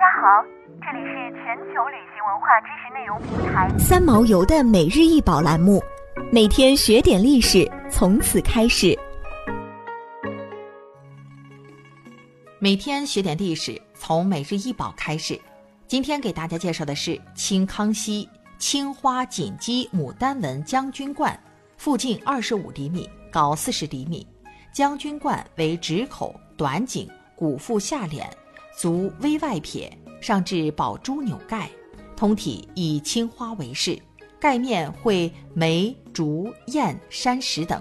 家好，这里是全球旅行文化知识内容平台三毛游的每日一宝栏目，每天学点历史，从此开始。每天学点历史，从每日一宝开始。今天给大家介绍的是清康熙青花锦鸡牡丹纹将军冠，腹径二十五厘米，高四十厘米。将军冠为直口、短颈，骨腹下敛。足微外撇，上至宝珠纽盖，通体以青花为饰，盖面绘梅、竹、燕、山石等。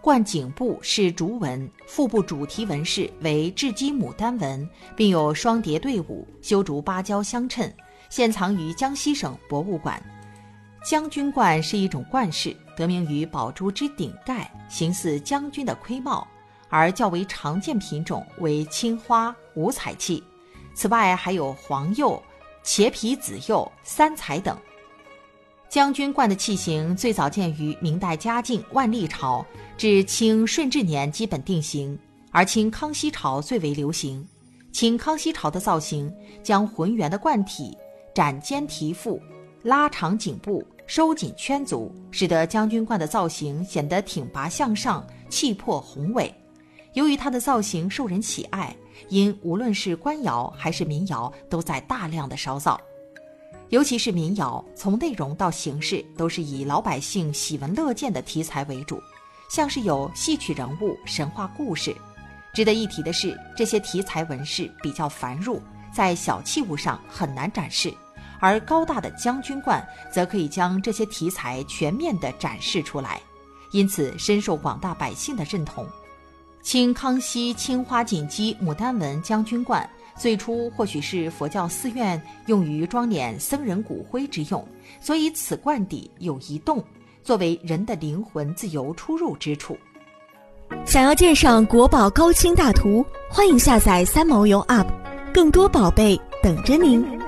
冠颈部是竹纹，腹部主题纹饰为雉鸡牡丹纹，并有双蝶对舞、修竹芭蕉相衬，现藏于江西省博物馆。将军冠是一种冠饰，得名于宝珠之顶盖，形似将军的盔帽，而较为常见品种为青花五彩器。此外，还有黄釉、茄皮紫釉、三彩等。将军冠的器型最早见于明代嘉靖、万历朝，至清顺治年基本定型，而清康熙朝最为流行。清康熙朝的造型将浑圆的冠体展肩提腹，拉长颈部，收紧圈足，使得将军冠的造型显得挺拔向上，气魄宏伟。由于它的造型受人喜爱。因无论是官窑还是民窑，都在大量的烧造，尤其是民窑，从内容到形式都是以老百姓喜闻乐见的题材为主，像是有戏曲人物、神话故事。值得一提的是，这些题材纹饰比较繁缛，在小器物上很难展示，而高大的将军冠则可以将这些题材全面地展示出来，因此深受广大百姓的认同。清康熙青花锦鸡牡丹纹将军冠，最初或许是佛教寺院用于装殓僧人骨灰之用，所以此冠底有一洞，作为人的灵魂自由出入之处。想要鉴赏国宝高清大图，欢迎下载三毛游 App，更多宝贝等着您。